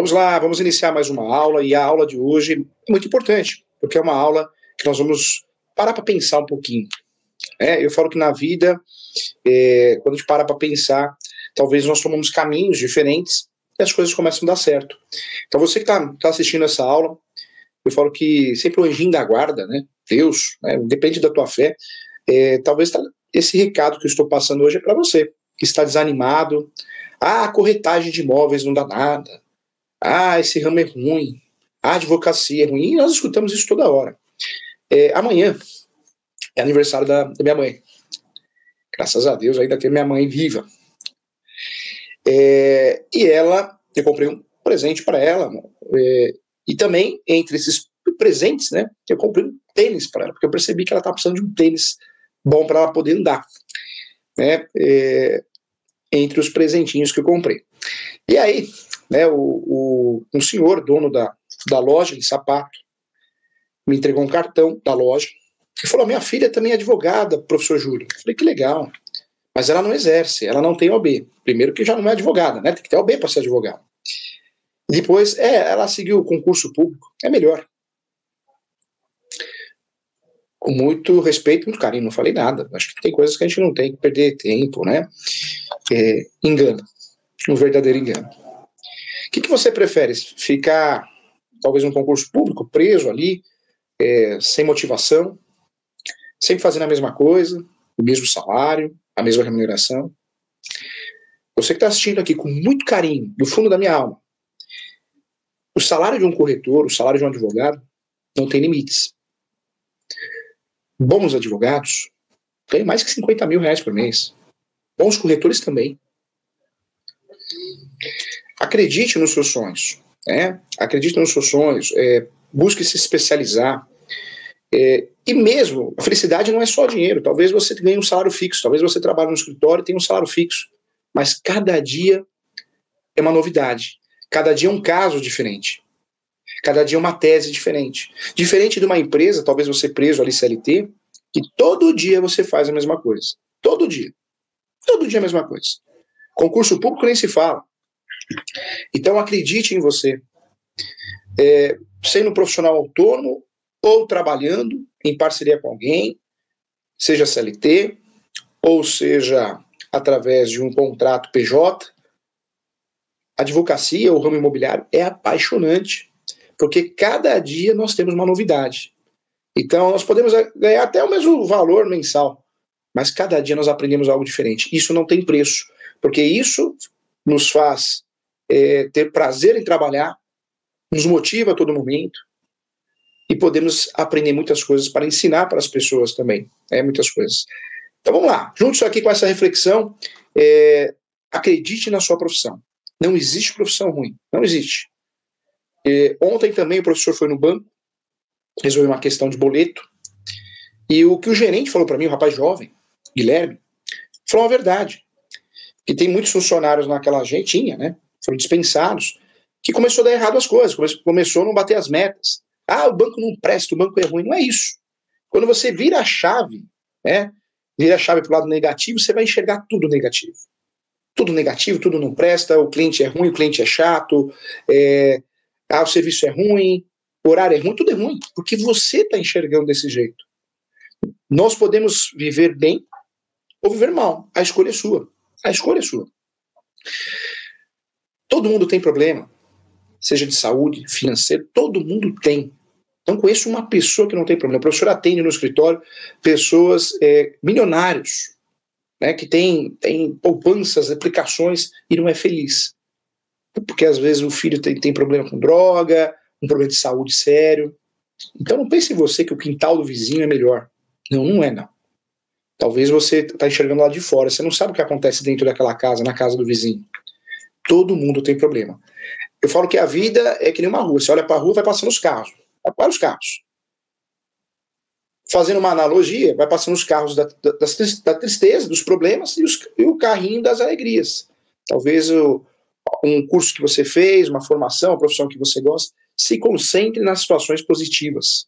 Vamos lá, vamos iniciar mais uma aula e a aula de hoje é muito importante, porque é uma aula que nós vamos parar para pensar um pouquinho. É, eu falo que na vida, é, quando a gente para para pensar, talvez nós tomamos caminhos diferentes e as coisas começam a dar certo. Então você que está tá assistindo essa aula, eu falo que sempre o anjinho da guarda, né? Deus, né? depende da tua fé. É, talvez tá, esse recado que eu estou passando hoje é para você que está desanimado. Ah, a corretagem de imóveis não dá nada. Ah, esse ramo é ruim. A advocacia é ruim. E nós escutamos isso toda hora. É, amanhã é aniversário da, da, minha mãe. Graças a Deus ainda tem minha mãe viva. É, e ela, eu comprei um presente para ela. É, e também, entre esses presentes, né, eu comprei um tênis para ela, porque eu percebi que ela estava precisando de um tênis bom para ela poder andar. Né, é, entre os presentinhos que eu comprei. E aí, né, o, o, um senhor, dono da, da loja de sapato, me entregou um cartão da loja e falou: Minha filha também é advogada, professor Júlio. Eu falei: Que legal. Mas ela não exerce, ela não tem OB. Primeiro, que já não é advogada, né? Tem que ter OB para ser advogada. Depois, é, ela seguiu o concurso público, é melhor. Com muito respeito, muito carinho, não falei nada. Acho que tem coisas que a gente não tem que perder tempo, né? É, engano, um verdadeiro engano. O que, que você prefere? Ficar, talvez, num concurso público, preso ali, é, sem motivação, sempre fazendo a mesma coisa, o mesmo salário, a mesma remuneração? Você que está assistindo aqui com muito carinho, do fundo da minha alma, o salário de um corretor, o salário de um advogado, não tem limites. Bons advogados ganham mais que 50 mil reais por mês. Bons corretores também. Acredite nos seus sonhos. Né? Acredite nos seus sonhos. É, busque se especializar. É, e mesmo, a felicidade não é só dinheiro. Talvez você ganhe um salário fixo, talvez você trabalhe no escritório e tenha um salário fixo. Mas cada dia é uma novidade. Cada dia é um caso diferente. Cada dia é uma tese diferente. Diferente de uma empresa, talvez você preso ali CLT, que todo dia você faz a mesma coisa. Todo dia. Todo dia a mesma coisa. Concurso público nem se fala. Então acredite em você. É, sendo profissional autônomo ou trabalhando em parceria com alguém, seja CLT, ou seja através de um contrato PJ, advocacia ou ramo imobiliário é apaixonante, porque cada dia nós temos uma novidade. Então nós podemos ganhar até o mesmo valor mensal, mas cada dia nós aprendemos algo diferente. Isso não tem preço, porque isso nos faz é, ter prazer em trabalhar, nos motiva a todo momento e podemos aprender muitas coisas para ensinar para as pessoas também, é muitas coisas. Então vamos lá, juntos aqui com essa reflexão, é, acredite na sua profissão. Não existe profissão ruim, não existe. É, ontem também o professor foi no banco, resolveu uma questão de boleto, e o que o gerente falou para mim, o rapaz jovem, Guilherme, falou a verdade. Que tem muitos funcionários naquela agentinha, né? Foram dispensados, que começou a dar errado as coisas, começou a não bater as metas. Ah, o banco não presta, o banco é ruim. Não é isso. Quando você vira a chave, né? Vira a chave para o lado negativo, você vai enxergar tudo negativo. Tudo negativo, tudo não presta, o cliente é ruim, o cliente é chato, é, ah, o serviço é ruim, o horário é ruim, tudo é ruim, porque você está enxergando desse jeito. Nós podemos viver bem ou viver mal. A escolha é sua. A escolha é sua. Todo mundo tem problema, seja de saúde, financeiro, todo mundo tem. Não conheço uma pessoa que não tem problema. O professor atende no escritório pessoas é, milionários, né, que tem, tem poupanças, aplicações e não é feliz. Porque às vezes o filho tem, tem problema com droga, um problema de saúde sério. Então não pense em você que o quintal do vizinho é melhor. Não, não é não. Talvez você está enxergando lá de fora, você não sabe o que acontece dentro daquela casa, na casa do vizinho. Todo mundo tem problema. Eu falo que a vida é que nem uma rua. Você olha para a rua, vai passando os carros. Vai para os carros. Fazendo uma analogia, vai passando os carros da, da, da tristeza, dos problemas e, os, e, o carrinho das alegrias. Talvez o, um curso que você fez, uma formação, uma profissão que você gosta, se concentre nas situações positivas.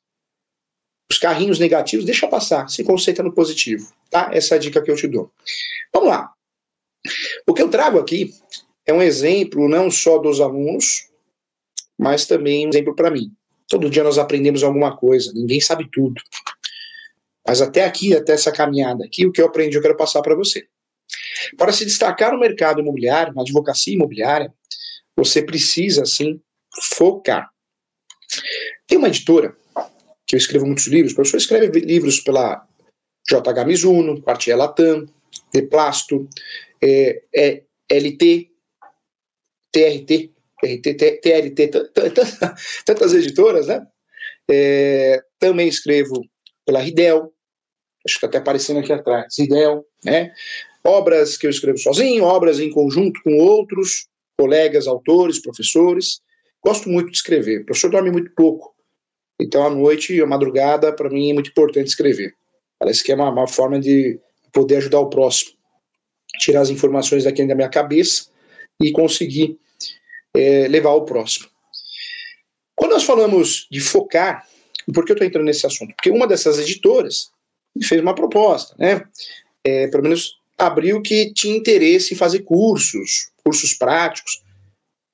Os carrinhos negativos, deixa passar, se concentra no positivo. Tá? Essa é a dica que eu te dou. Vamos lá. O que eu trago aqui é um exemplo não só dos alunos, mas também um exemplo para mim. Todo dia nós aprendemos alguma coisa, ninguém sabe tudo. Mas até aqui, até essa caminhada aqui, o que eu aprendi eu quero passar para você. Para se destacar no mercado imobiliário, na advocacia imobiliária, você precisa, sim, focar. Tem uma editora, que eu escrevo muitos livros, o professor escreve livros pela JH Mizuno, Quartier Latam, Deplasto, é, é, LT, TRT, TRT, TRT, tantas editoras, né? É, também escrevo pela Ridel, acho que está até aparecendo aqui atrás, Ridel, né? Obras que eu escrevo sozinho, obras em conjunto com outros colegas, autores, professores. Gosto muito de escrever. O professor dorme muito pouco. Então, à noite, à madrugada, para mim é muito importante escrever. Parece que é uma, uma forma de poder ajudar o próximo. Tirar as informações daqui da minha cabeça e conseguir é, levar ao próximo. Quando nós falamos de focar, por que eu estou entrando nesse assunto? Porque uma dessas editoras fez uma proposta, né? É, pelo menos abriu que tinha interesse em fazer cursos, cursos práticos,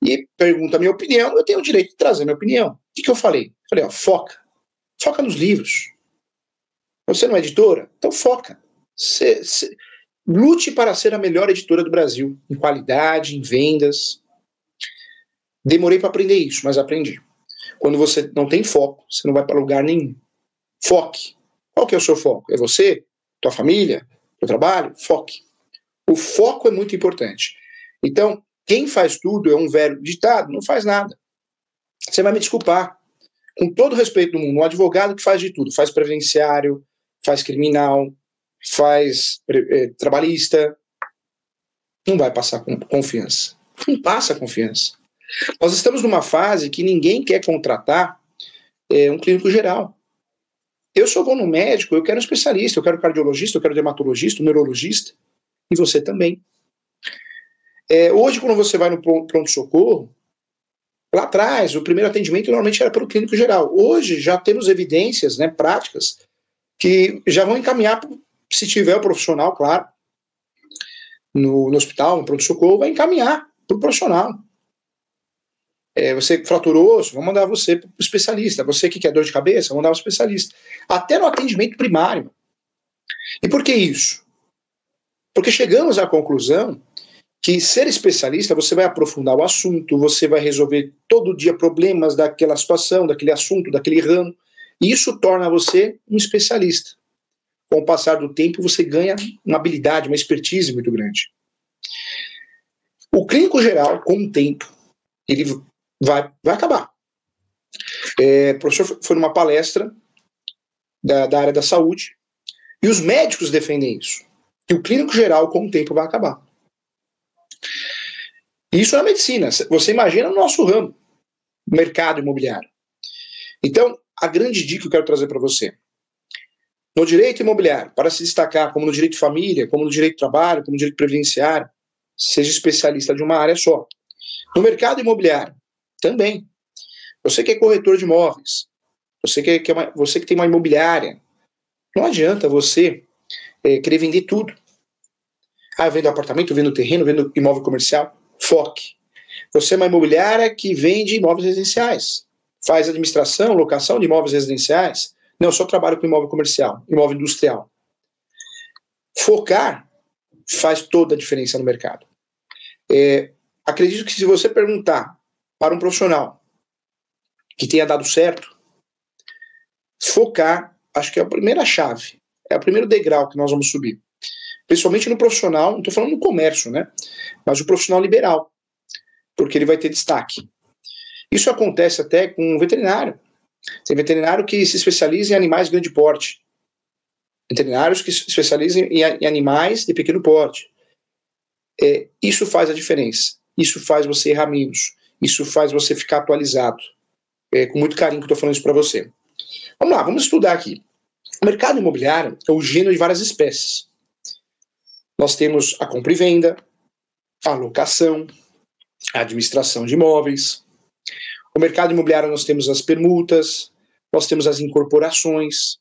e pergunta a minha opinião, eu tenho o direito de trazer a minha opinião. O que, que eu falei? Falei, ó, foca. Foca nos livros. Você não é editora? Então foca. Cê, cê, lute para ser a melhor editora do Brasil, em qualidade, em vendas. Demorei para aprender isso, mas aprendi. Quando você não tem foco, você não vai para lugar nenhum. Foque. Qual que é o seu foco? É você? Tua família? Teu trabalho? Foque. O foco é muito importante. Então, quem faz tudo é um velho ditado, não faz nada. Você vai me desculpar. Com todo o respeito do mundo, um advogado que faz de tudo, faz previdenciário, faz criminal, faz é, trabalhista, não vai passar com confiança. Não passa confiança. Nós estamos numa fase que ninguém quer contratar é, um clínico geral. Eu só vou no médico, eu quero um especialista, eu quero cardiologista, eu quero dermatologista, neurologista, e você também. É, hoje, quando você vai no pronto-socorro, lá atrás, o primeiro atendimento normalmente era pelo clínico geral. Hoje, já temos evidências né, práticas que já vão encaminhar, se tiver o profissional, claro, no, no hospital, no pronto-socorro, vai encaminhar para o profissional. É, você fraturou osso, vamos mandar você para o especialista. Você que quer dor de cabeça, vamos mandar o especialista. Até no atendimento primário. E por que isso? Porque chegamos à conclusão que ser especialista, você vai aprofundar o assunto, você vai resolver todo dia problemas daquela situação, daquele assunto, daquele ramo. E isso torna você um especialista. Com o passar do tempo, você ganha uma habilidade, uma expertise muito grande. O clínico geral, com o tempo, ele vai, vai acabar. É, o professor foi numa palestra da, da área da saúde e os médicos defendem isso. Que o clínico geral, com o tempo, vai acabar. Isso é a medicina. Você imagina no nosso ramo, mercado imobiliário. Então, a grande dica que eu quero trazer para você. No direito imobiliário, para se destacar como no direito de família, como no direito de trabalho, como no direito previdenciário, seja especialista de uma área só. No mercado imobiliário, também. Você que é corretor de imóveis, você que, que é uma, você que tem uma imobiliária, não adianta você é, querer vender tudo. Ah, eu vendo apartamento, vendo terreno, vendo imóvel comercial. Foque. Você é uma imobiliária que vende imóveis residenciais. Faz administração, locação de imóveis residenciais. Não, eu só trabalho com imóvel comercial, imóvel industrial. Focar faz toda a diferença no mercado. É, acredito que se você perguntar para um profissional que tenha dado certo, focar, acho que é a primeira chave, é o primeiro degrau que nós vamos subir. Principalmente no profissional, não estou falando no comércio, né? Mas o profissional liberal, porque ele vai ter destaque. Isso acontece até com um veterinário. Tem veterinário que se especializa em animais de grande porte. Veterinários que se especializam em, animais de pequeno porte. É, isso faz a diferença. Isso faz você errar menos. Isso faz você ficar atualizado. É, com muito carinho que estou falando isso para você. Vamos lá, vamos estudar aqui. O mercado imobiliário é o gênero de várias espécies. Nós temos a compra e venda, a locação, a administração de imóveis. O mercado imobiliário nós temos as permutas, nós temos as incorporações.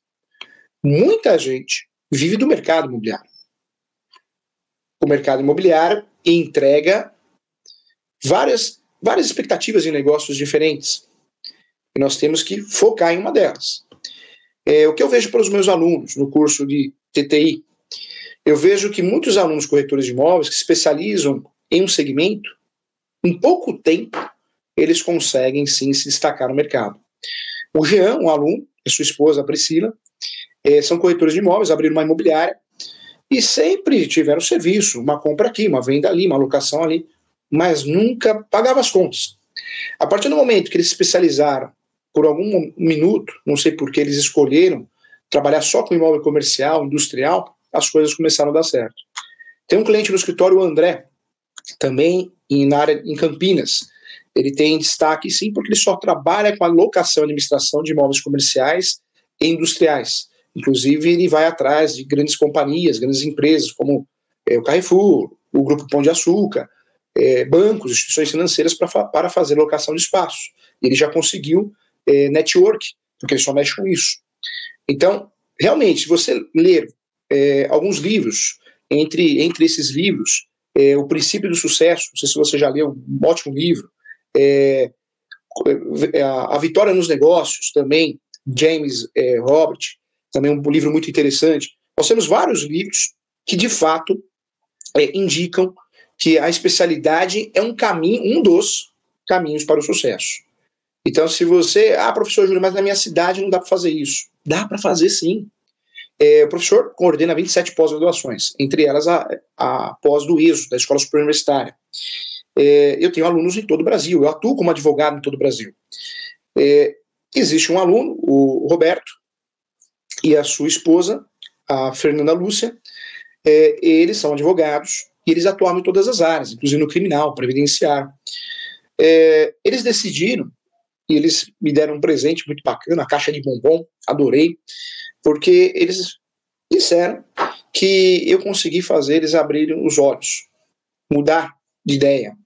Muita gente vive do mercado imobiliário. O mercado imobiliário entrega várias várias expectativas em negócios diferentes. E nós temos que focar em uma delas. É, o que eu vejo para os meus alunos no curso de TTI, eu vejo que muitos alunos corretores de imóveis que se especializam em um segmento, em pouco tempo, eles conseguem sim se destacar no mercado. O Jean, um aluno, e sua esposa, a Priscila, é, são corretores de imóveis, abriram uma imobiliária e sempre tiveram serviço, uma compra aqui, uma venda ali, uma locação ali, mas nunca pagava as contas. A partir do momento que eles se especializaram por algum minuto, não sei por que eles escolheram trabalhar só com imóvel comercial, industrial, as coisas começaram a dar certo. Tem um cliente no escritório, o André, também em, na área em Campinas. Ele tem destaque sim, porque ele só trabalha com a locação e administração de imóveis comerciais e industriais. Inclusive, ele vai atrás de grandes companhias, grandes empresas, como é, o Carrefour, o Grupo Pão de Açúcar, é, bancos, instituições financeiras pra, para fazer locação de espaços. Ele já conseguiu é, network, porque ele só mexe com isso. Então, realmente, se você ler é, alguns livros, entre, entre esses livros, é, O Princípio do Sucesso, não sei se você já leu, um ótimo livro, é, é, a, a, Vitória nos Negócios, também, James é, Robert, também um livro muito interessante. Nós temos vários livros que, de fato, é, indicam que a especialidade é um caminho, um dos caminhos para o sucesso. Então, se você, ah, professor Júlio, mas na minha cidade não dá para fazer isso. Dá para fazer sim. É, o professor coordena 27 pós-graduações, entre elas a, a pós do ESO, da Escola Superior Universitária. É, eu tenho alunos em todo o Brasil, eu atuo como advogado em todo o Brasil. É, existe um aluno, o Roberto, e a sua esposa, a Fernanda Lúcia, é, eles são advogados e eles atuam em todas as áreas, inclusive no criminal, previdenciário. É, eles decidiram, e eles me deram um presente muito bacana, a caixa de bombom, adorei, porque eles disseram que eu consegui fazer eles abrirem os olhos, mudar de ideia.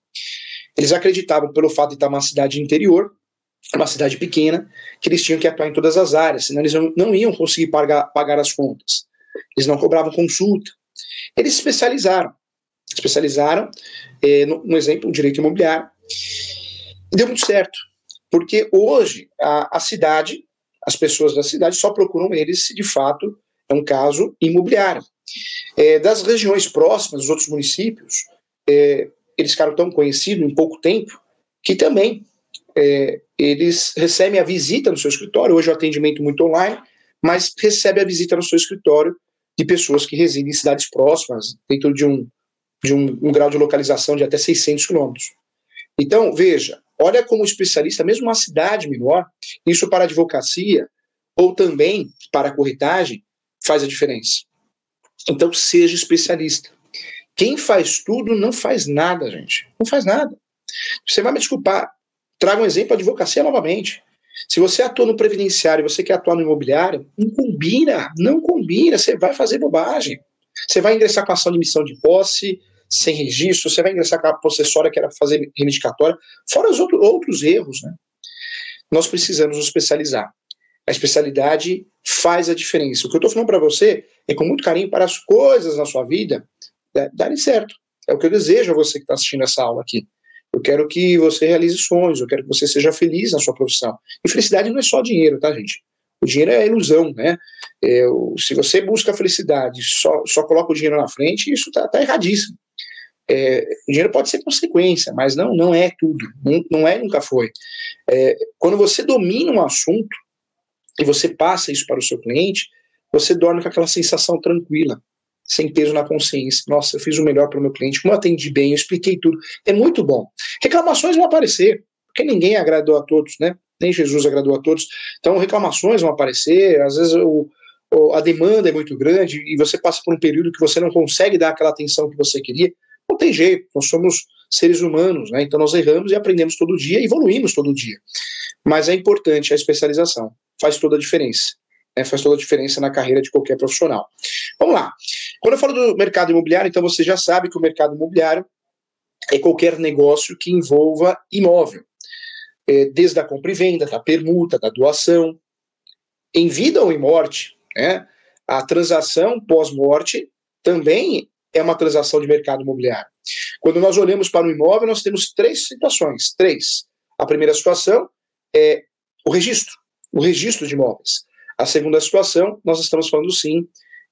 Eles acreditavam, pelo fato de estar numa cidade interior, uma cidade pequena, que eles tinham que atuar em todas as áreas, senão eles não, iam conseguir pagar, pagar as contas. Eles não cobravam consulta. Eles especializaram. Especializaram, eh, no, no, exemplo, o direito imobiliário. E deu muito certo. Porque hoje a, a cidade, as pessoas da cidade só procuram eles se de fato é um caso imobiliário. É, das regiões próximas, dos outros municípios, é, eles ficaram tão conhecidos em pouco tempo que também é, eles recebem a visita no seu escritório. Hoje o atendimento muito online, mas recebe a visita no seu escritório de pessoas que residem em cidades próximas, dentro de um, de um, um grau de localização de até 600 quilômetros. Então, veja, olha como especialista, mesmo uma cidade menor, isso para advocacia ou também para corretagem faz a diferença. Então, seja especialista. Quem faz tudo não faz nada, gente. Não faz nada. Você vai me desculpar. Traga um exemplo, a advocacia novamente. Se você atua no previdenciário e você quer atuar no imobiliário, não combina, não combina, você vai fazer bobagem. Você vai ingressar com ação de missão de posse, sem registro, você vai ingressar com a processória que era fazer reivindicatória, fora os outro, outros erros, né? Nós precisamos nos especializar. A especialidade faz a diferença. O que eu estou falando para você é com muito carinho para as coisas na sua vida darem certo. É o que eu desejo a você que está assistindo essa aula aqui. Eu quero que você realize sonhos, eu quero que você seja feliz na sua profissão. E felicidade não é só dinheiro, tá, gente? O dinheiro é ilusão, né? É, se você busca felicidade, só, só coloca o dinheiro na frente, isso tá, tá erradíssimo. É, o dinheiro pode ser consequência, mas não, não é tudo. Não, não é, nunca foi. É, quando você domina um assunto e você passa isso para o seu cliente, você dorme com aquela sensação tranquila sem peso na consciência. Nossa, eu fiz o melhor para o meu cliente, como eu atendi bem, eu expliquei tudo. É muito bom. Reclamações vão aparecer, porque ninguém agradou a todos, né? Nem Jesus agradou a todos. Então, reclamações vão aparecer, às vezes o, a demanda é muito grande e você passa por um período que você não consegue dar aquela atenção que você queria. Não tem jeito, nós somos seres humanos, né? Então nós erramos e aprendemos todo dia, evoluímos todo dia. Mas é importante a especialização, faz toda a diferença né, faz toda a diferença na carreira de qualquer profissional. Vamos lá. Quando eu falo do mercado imobiliário, então você já sabe que o mercado imobiliário é qualquer negócio que envolva imóvel, é, desde a compra e venda, da permuta, da doação, em vida ou em morte. Né, a transação pós-morte também é uma transação de mercado imobiliário. Quando nós olhamos para o imóvel, nós temos três situações. Três. A primeira situação é o registro, o registro de imóveis. A segunda situação, nós estamos falando sim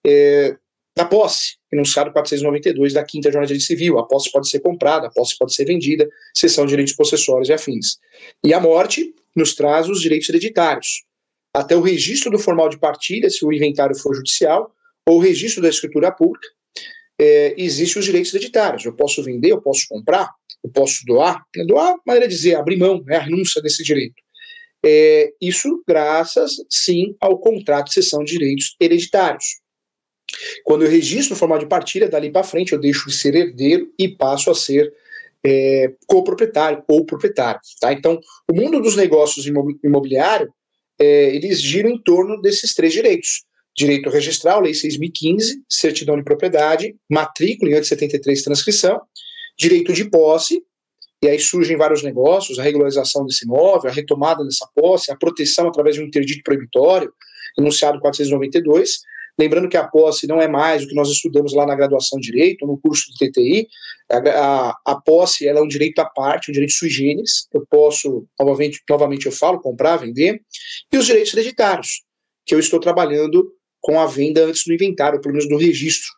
é, da posse, enunciado 492 da quinta jornada de civil. A posse pode ser comprada, a posse pode ser vendida, são direitos possessórios e afins. E a morte nos traz os direitos hereditários. Até o registro do formal de partilha, se o inventário for judicial, ou o registro da escritura pública, é, existem os direitos hereditários. Eu posso vender, eu posso comprar, eu posso doar. Doar, maneira de dizer, abrir mão, né, a renúncia desse direito. É, isso graças, sim, ao contrato de cessão de direitos hereditários. Quando eu registro o formal de partilha, dali para frente eu deixo de ser herdeiro e passo a ser é, coproprietário ou proprietário. Tá? Então, o mundo dos negócios imobiliários, é, eles giram em torno desses três direitos. Direito registral, Lei 6.015, certidão de propriedade, matrícula em 873, transcrição, direito de posse, e aí surgem vários negócios, a regularização desse imóvel, a retomada dessa posse, a proteção através de um interdito proibitório, enunciado 492. Lembrando que a posse não é mais o que nós estudamos lá na graduação de Direito, no curso de TTI. A, a, a posse é um direito à parte, um direito sui generis. Eu posso, novamente, novamente eu falo, comprar, vender. E os direitos hereditários, que eu estou trabalhando com a venda antes do inventário, pelo menos do registro.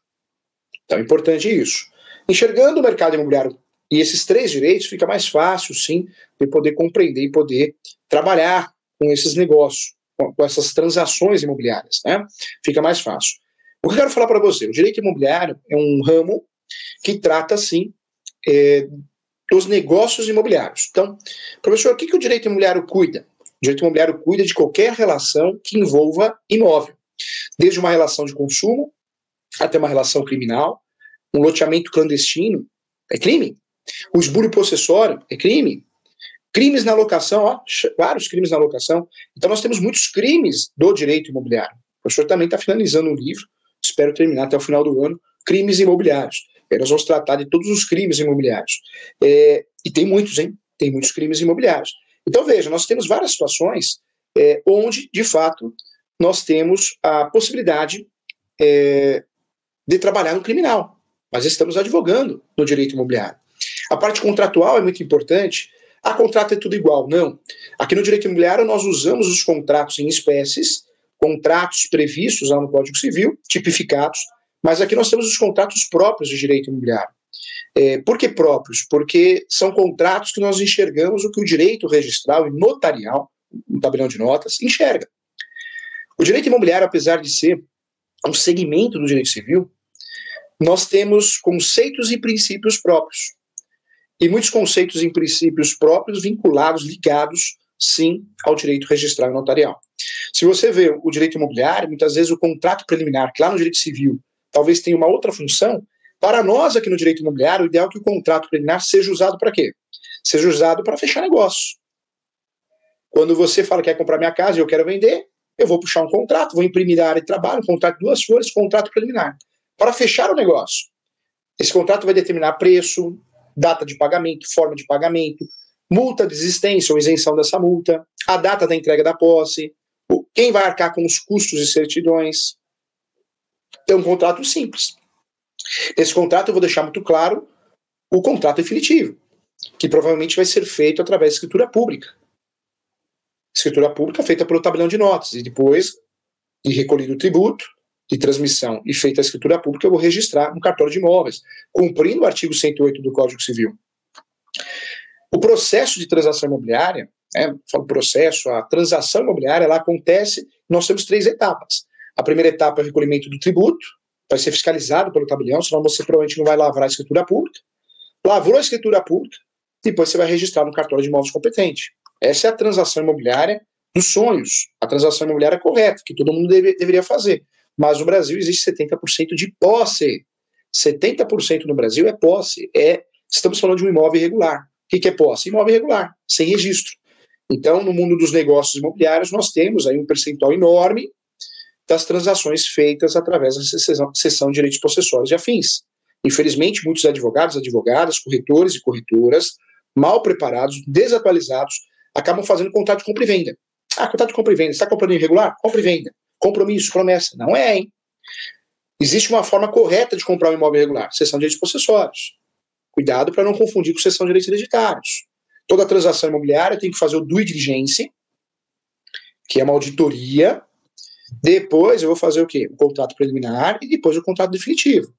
Então é importante isso. Enxergando o mercado imobiliário e esses três direitos, fica mais fácil, sim, de poder compreender e poder trabalhar com esses negócios, com, com essas transações imobiliárias. Né? Fica mais fácil. O que eu quero falar para você? O direito imobiliário é um ramo que trata, sim, é, dos negócios imobiliários. Então, professor, o que, que o direito imobiliário cuida? O direito imobiliário cuida de qualquer relação que envolva imóvel, desde uma relação de consumo até uma relação criminal, um loteamento clandestino é crime. O esbulho possessório é crime. Crimes na locação, ó, vários crimes na locação. Então nós temos muitos crimes do direito imobiliário. O professor também está finalizando um livro, espero terminar até o final do ano, crimes imobiliários. Aí nós vamos tratar de todos os crimes imobiliários. É, e tem muitos, hein? Tem muitos crimes imobiliários. Então veja, nós temos várias situações é, onde, de fato, nós temos a possibilidade é, de trabalhar no criminal, mas estamos advogando no direito imobiliário. A parte contratual é muito importante. A contrato é tudo igual. Não. Aqui no direito imobiliário nós usamos os contratos em espécies, contratos previstos lá no Código Civil, tipificados, mas aqui nós temos os contratos próprios de direito imobiliário. É, por que próprios? Porque são contratos que nós enxergamos o que o direito registral e notarial, no tabelião de notas, enxerga. O direito imobiliário, apesar de ser um segmento do direito civil, nós temos conceitos e princípios próprios e muitos conceitos e princípios próprios vinculados, ligados, sim, ao direito registral e notarial. Se você vê o direito imobiliário, muitas vezes o contrato preliminar, que lá no direito civil talvez tenha uma outra função, para nós aqui no direito imobiliário, o ideal é que o contrato preliminar seja usado para quê? Seja usado para fechar negócio. Quando você fala que quer comprar minha casa e eu quero vender, eu vou puxar um contrato, vou imprimir a área de trabalho, um contrato de duas folhas, contrato preliminar, para fechar o negócio. Esse contrato vai determinar preço, data de pagamento, forma de pagamento, multa de existência ou isenção dessa multa, a data da entrega da posse, quem vai arcar com os custos e certidões. É um contrato simples. Nesse contrato eu vou deixar muito claro o contrato definitivo, que provavelmente vai ser feito através de escritura pública. Escritura pública feita pelo tabelão de notas, e depois de recolhido o tributo, de transmissão e feita a escritura pública, eu vou registrar no cartório de imóveis, cumprindo o artigo 108 do Código Civil. O processo de transação imobiliária, né, falo processo, a transação imobiliária, ela acontece, nós temos três etapas. A primeira etapa é o recolhimento do tributo, vai ser fiscalizado pelo tabelião, senão você provavelmente não vai lavrar a escritura pública. Lavrou a escritura pública, depois você vai registrar no cartório de imóveis competente. Essa é a transação imobiliária dos sonhos, a transação imobiliária correta, que todo mundo deve, deveria fazer. Mas no Brasil existe 70% de posse. 70% no Brasil é posse. É, estamos falando de um imóvel irregular. O que é posse? Imóvel irregular, sem registro. Então, no mundo dos negócios imobiliários, nós temos aí um percentual enorme das transações feitas através da sessão de direitos possessórios e afins. Infelizmente, muitos advogados, advogadas, corretores e corretoras, mal preparados, desatualizados, acabam fazendo contrato de compra e venda. Ah, contrato de compra e venda. Está comprando irregular? Compra e venda. Compromisso, promessa. Não é, hein? Existe uma forma correta de comprar um imóvel irregular, sessão de direitos possessórios. Cuidado para não confundir com sessão de direitos hereditários. Toda transação imobiliária tem que fazer o due diligence, que é uma auditoria. Depois eu vou fazer o quê? O contrato preliminar e depois o contrato definitivo.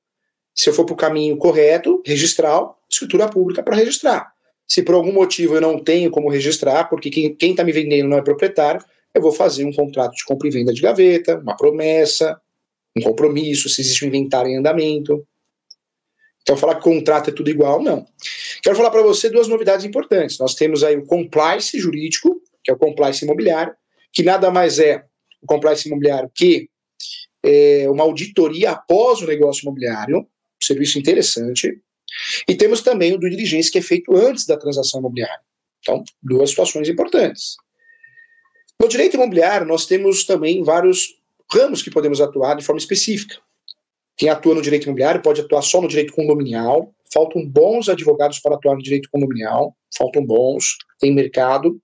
Se eu for para o caminho correto, registral, escritura pública para registrar. Se por algum motivo eu não tenho como registrar, porque quem está me vendendo não é proprietário, eu vou fazer um contrato de compra e venda de gaveta, uma promessa, um compromisso, se existe um inventário em andamento. Então, falar que contrato é tudo igual, não. Quero falar para você duas novidades importantes. Nós temos aí o compliance jurídico, que é o compliance imobiliário, que nada mais é o compliance imobiliário que é, uma auditoria após o negócio imobiliário, um serviço interessante. E temos também o do diligência, que é feito antes da transação imobiliária. Então, duas situações importantes. No direito imobiliário, nós temos também vários ramos que podemos atuar de forma específica. Quem atua no direito imobiliário pode atuar só no direito condominial. Faltam bons advogados para atuar no direito condominial. Faltam bons, tem mercado.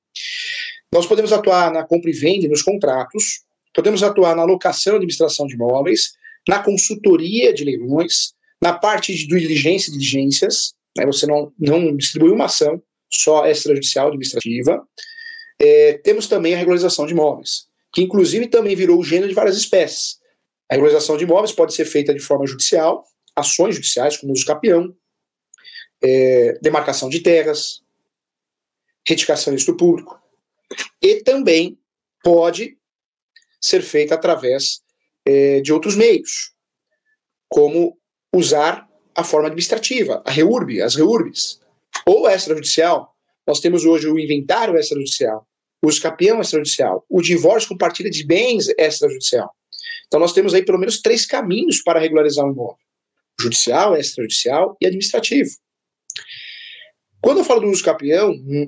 Nós podemos atuar na compra e venda nos contratos. Podemos atuar na locação e administração de imóveis, na consultoria de leilões, na parte de diligência e diligências. Né, você não, não distribui uma ação, só extrajudicial administrativa. É, temos também a regularização de imóveis, que inclusive também virou o gênero de várias espécies. A regularização de imóveis pode ser feita de forma judicial, ações judiciais, como uso capião, é, demarcação de terras, retificação do público, e também pode ser feita através é, de outros meios, como usar a forma administrativa, a REURB, as REURBs, ou extrajudicial. Nós temos hoje o inventário extrajudicial, o escapião extrajudicial, o divórcio com partilha de bens extrajudicial. Então nós temos aí pelo menos três caminhos para regularizar um imóvel: judicial, extrajudicial e administrativo. Quando eu falo do uso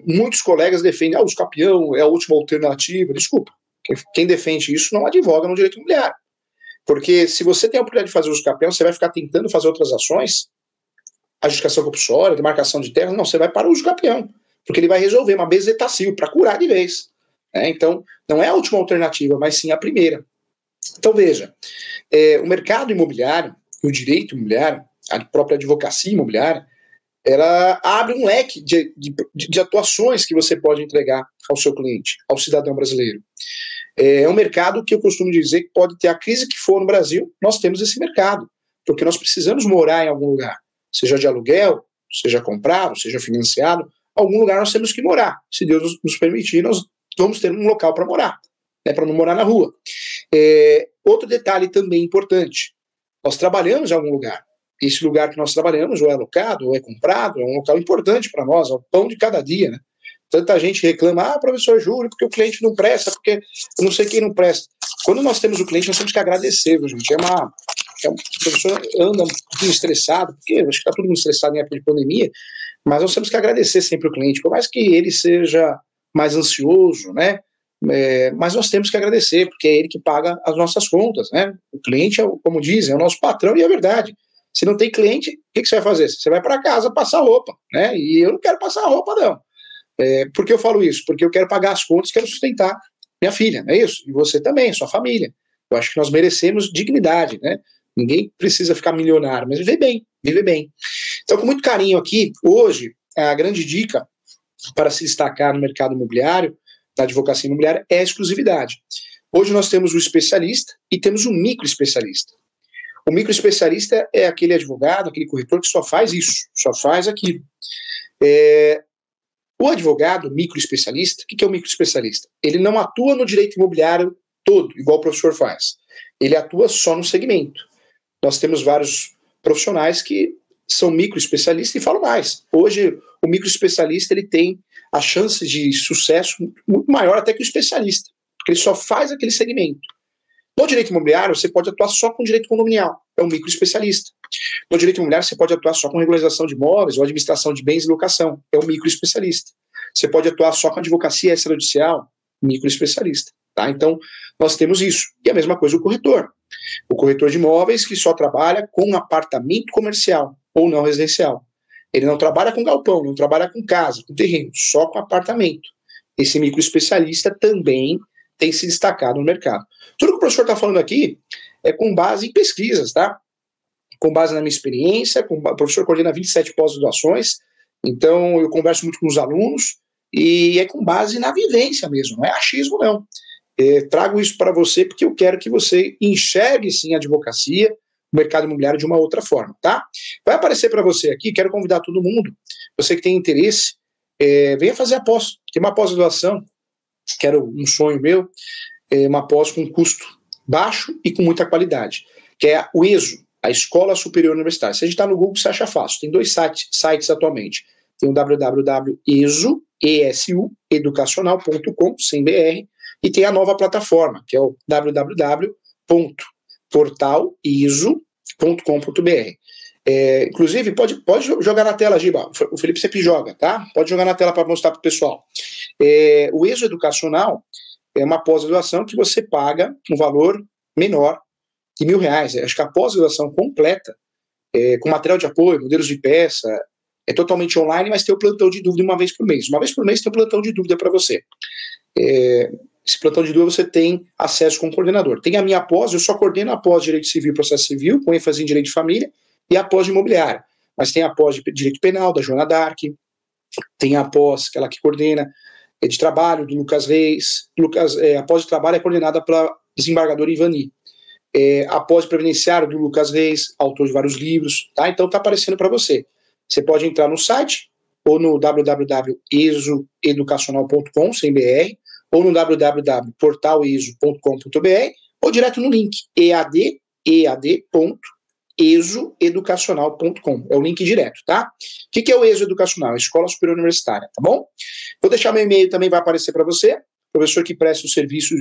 muitos colegas defendem ah, o uso é a última alternativa. Desculpa, quem, defende isso não advoga no direito imobiliário. Porque se você tem a oportunidade de fazer uso capião, você vai ficar tentando fazer outras ações, adjudicação compulsória, demarcação de terra, não, você vai para o uso porque ele vai resolver uma bezetacil para curar de vez. É, então, não é a última alternativa, mas sim a primeira. Então, veja, é, o mercado imobiliário, o direito imobiliário, a própria advocacia imobiliária, ela abre um leque de, de, de, atuações que você pode entregar ao seu cliente, ao cidadão brasileiro. É, é um mercado que eu costumo dizer que pode ter a crise que for no Brasil, nós temos esse mercado, porque nós precisamos morar em algum lugar, seja de aluguel, seja comprado, seja financiado, algum lugar nós temos que morar. Se Deus nos permitir, nós vamos ter um local para morar, né, para não morar na rua. É, outro detalhe também importante: nós trabalhamos em algum lugar. Esse lugar que nós trabalhamos, ou é alocado, ou é comprado, é um local importante para nós, é o pão de cada dia. Né? Tanta gente reclama, ah, professor Júlio, porque o cliente não presta, porque eu não sei quem não presta. Quando nós temos o cliente, nós temos que agradecer, gente. É uma, é um, professor anda um pouquinho estressado, porque acho que está todo mundo estressado em época de pandemia, mas nós temos que agradecer sempre o cliente, por mais que ele seja mais ansioso, né? É, mas nós temos que agradecer, porque é ele que paga as nossas contas, né? O cliente, é, como dizem, é o nosso patrão e é verdade. Se não tem cliente, o que, que você vai fazer? Você vai para casa passar roupa, né? E eu não quero passar roupa, não. É, por que eu falo isso? Porque eu quero pagar as contas, quero sustentar minha filha, não é isso? E você também, sua família. Eu acho que nós merecemos dignidade, né? Ninguém precisa ficar milionário, mas viver bem, viver bem. Então, com muito carinho aqui, hoje, a grande dica para se destacar no mercado imobiliário da advocacia imobiliária é a exclusividade. Hoje nós temos o especialista e temos o micro especialista. O micro especialista é aquele advogado, aquele corretor que só faz isso, só faz aquilo. É, o advogado micro especialista, o que é o micro especialista? Ele não atua no direito imobiliário todo, igual o professor faz. Ele atua só no segmento. Nós temos vários profissionais que são micro especialistas e falam mais. Hoje, o micro especialista ele tem a chance de sucesso muito maior até que o especialista, porque ele só faz aquele segmento. No direito imobiliário, você pode atuar só com direito condominial, é um micro especialista. No direito imobiliário, você pode atuar só com regularização de imóveis ou administração de bens e locação, é um micro especialista. Você pode atuar só com advocacia extrajudicial, micro especialista. Tá? Então, nós temos isso. E a mesma coisa o corretor. O corretor de imóveis que só trabalha com apartamento comercial ou não residencial. Ele não trabalha com galpão, não trabalha com casa, com terreno, só com apartamento. Esse micro especialista também tem se destacado no mercado. Tudo que o professor está falando aqui é com base em pesquisas, tá? Com base na minha experiência, com, o professor coordena 27 pós-graduações, então eu converso muito com os alunos e é com base na vivência mesmo, não é achismo não. É, trago isso para você porque eu quero que você enxergue sim a advocacia, o mercado imobiliário de uma outra forma, tá? Vai aparecer para você aqui, quero convidar todo mundo, você que tem interesse, é, venha fazer a pós. Tem uma pós-graduação, quero um sonho meu, é uma pós com custo baixo e com muita qualidade, que é o ESO, a Escola Superior Universitária. Se a gente está no Google, você acha fácil. Tem dois sites, sites atualmente. Tem o www.esu, ESU, educacional.com, sem BR, e tem a nova plataforma, que é o www.portaliso.com.br. É, inclusive, pode, pode jogar na tela, Giba. O Felipe sempre joga, tá? Pode jogar na tela para mostrar para o pessoal. É, o ESO Educacional é uma pós-graduação que você paga um valor menor de mil reais. Acho que a pós-graduação completa, é, com material de apoio, modelos de peça, é totalmente online, mas tem o plantão de dúvida uma vez por mês. Uma vez por mês tem o plantão de dúvida para você. É, esse plantão de dúvida você tem acesso com o coordenador. Tem a minha pós, eu só coordeno a pós Direito Civil e Processo Civil, com ênfase em Direito de Família, e a pós de Imobiliária. Mas tem a pós de Direito Penal, da Joana Dark, tem a pós, aquela que coordena, é de trabalho, do Lucas Reis. Lucas, é, a pós de trabalho é coordenada pela desembargadora Ivani. É, a pós previdenciário do Lucas Reis, autor de vários livros, tá? Então tá aparecendo para você. Você pode entrar no site ou no www.exoeducacional.com, sem BR, ou no www.portaleso.com.br, ou direto no link ead. É o link direto, tá? O que, é o ESO Educacional? Escola Superior Universitária, tá bom? Vou deixar meu e-mail também, vai aparecer para você, professor que presta o serviço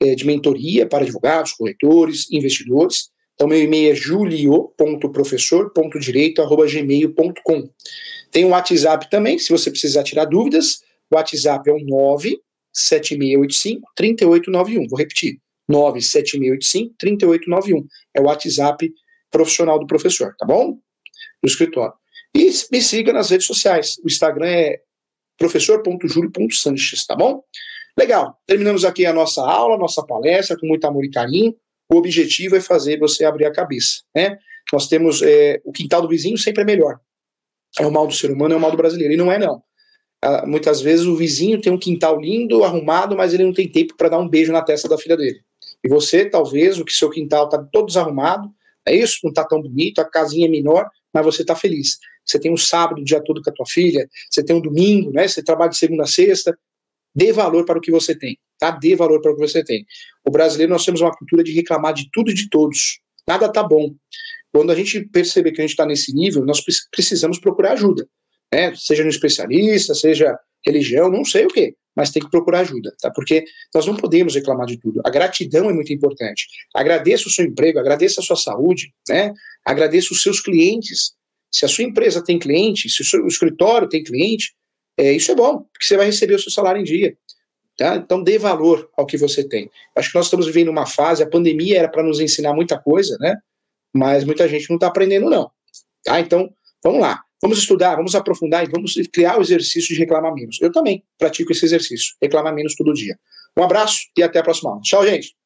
é, de mentoria para advogados, corretores, investidores. Então, meu e-mail é julio.professor.direito.gmail.com. Tem o um WhatsApp também, se você precisar tirar dúvidas. O WhatsApp é o 97685-3891. Vou repetir: 97685-3891. É o WhatsApp profissional do professor, tá bom? Do escritório. E me siga nas redes sociais. O Instagram é professor.julio.sanches, tá bom? Legal, terminamos aqui a nossa aula, nossa palestra, com muito amor e carinho. O objetivo é fazer você abrir a cabeça, né? Nós temos é, o quintal do vizinho sempre é melhor. É o mal do ser humano, é o mal do brasileiro. E não é, não. Ah, muitas vezes o vizinho tem um quintal lindo, arrumado, mas ele não tem tempo para dar um beijo na testa da filha dele. E você, talvez, o que seu quintal está todo desarrumado, é isso, não está tão bonito, a casinha é menor, mas você está feliz. Você tem um sábado o dia todo com a tua filha, você tem um domingo, né? Você trabalha de segunda a sexta, Dê valor para o que você tem, tá? Dê valor para o que você tem. O brasileiro, nós temos uma cultura de reclamar de tudo e de todos. Nada tá bom. Quando a gente perceber que a gente está nesse nível, nós precisamos procurar ajuda. Né? Seja no especialista, seja religião, não sei o que, mas tem que procurar ajuda, tá? Porque nós não podemos reclamar de tudo. A gratidão é muito importante. Agradeça o seu emprego, agradeça a sua saúde, né? Agradeça os seus clientes. Se a sua empresa tem cliente, se o seu escritório tem cliente, é, isso é bom, porque você vai receber o seu salário em dia. Tá? Então dê valor ao que você tem. Acho que nós estamos vivendo uma fase, a pandemia era para nos ensinar muita coisa, né? Mas muita gente não está aprendendo, não. Tá? Então, vamos lá. Vamos estudar, vamos aprofundar e vamos criar o exercício de reclamar menos. Eu também pratico esse exercício, reclamar menos todo dia. Um abraço e até a próxima aula. Tchau, gente.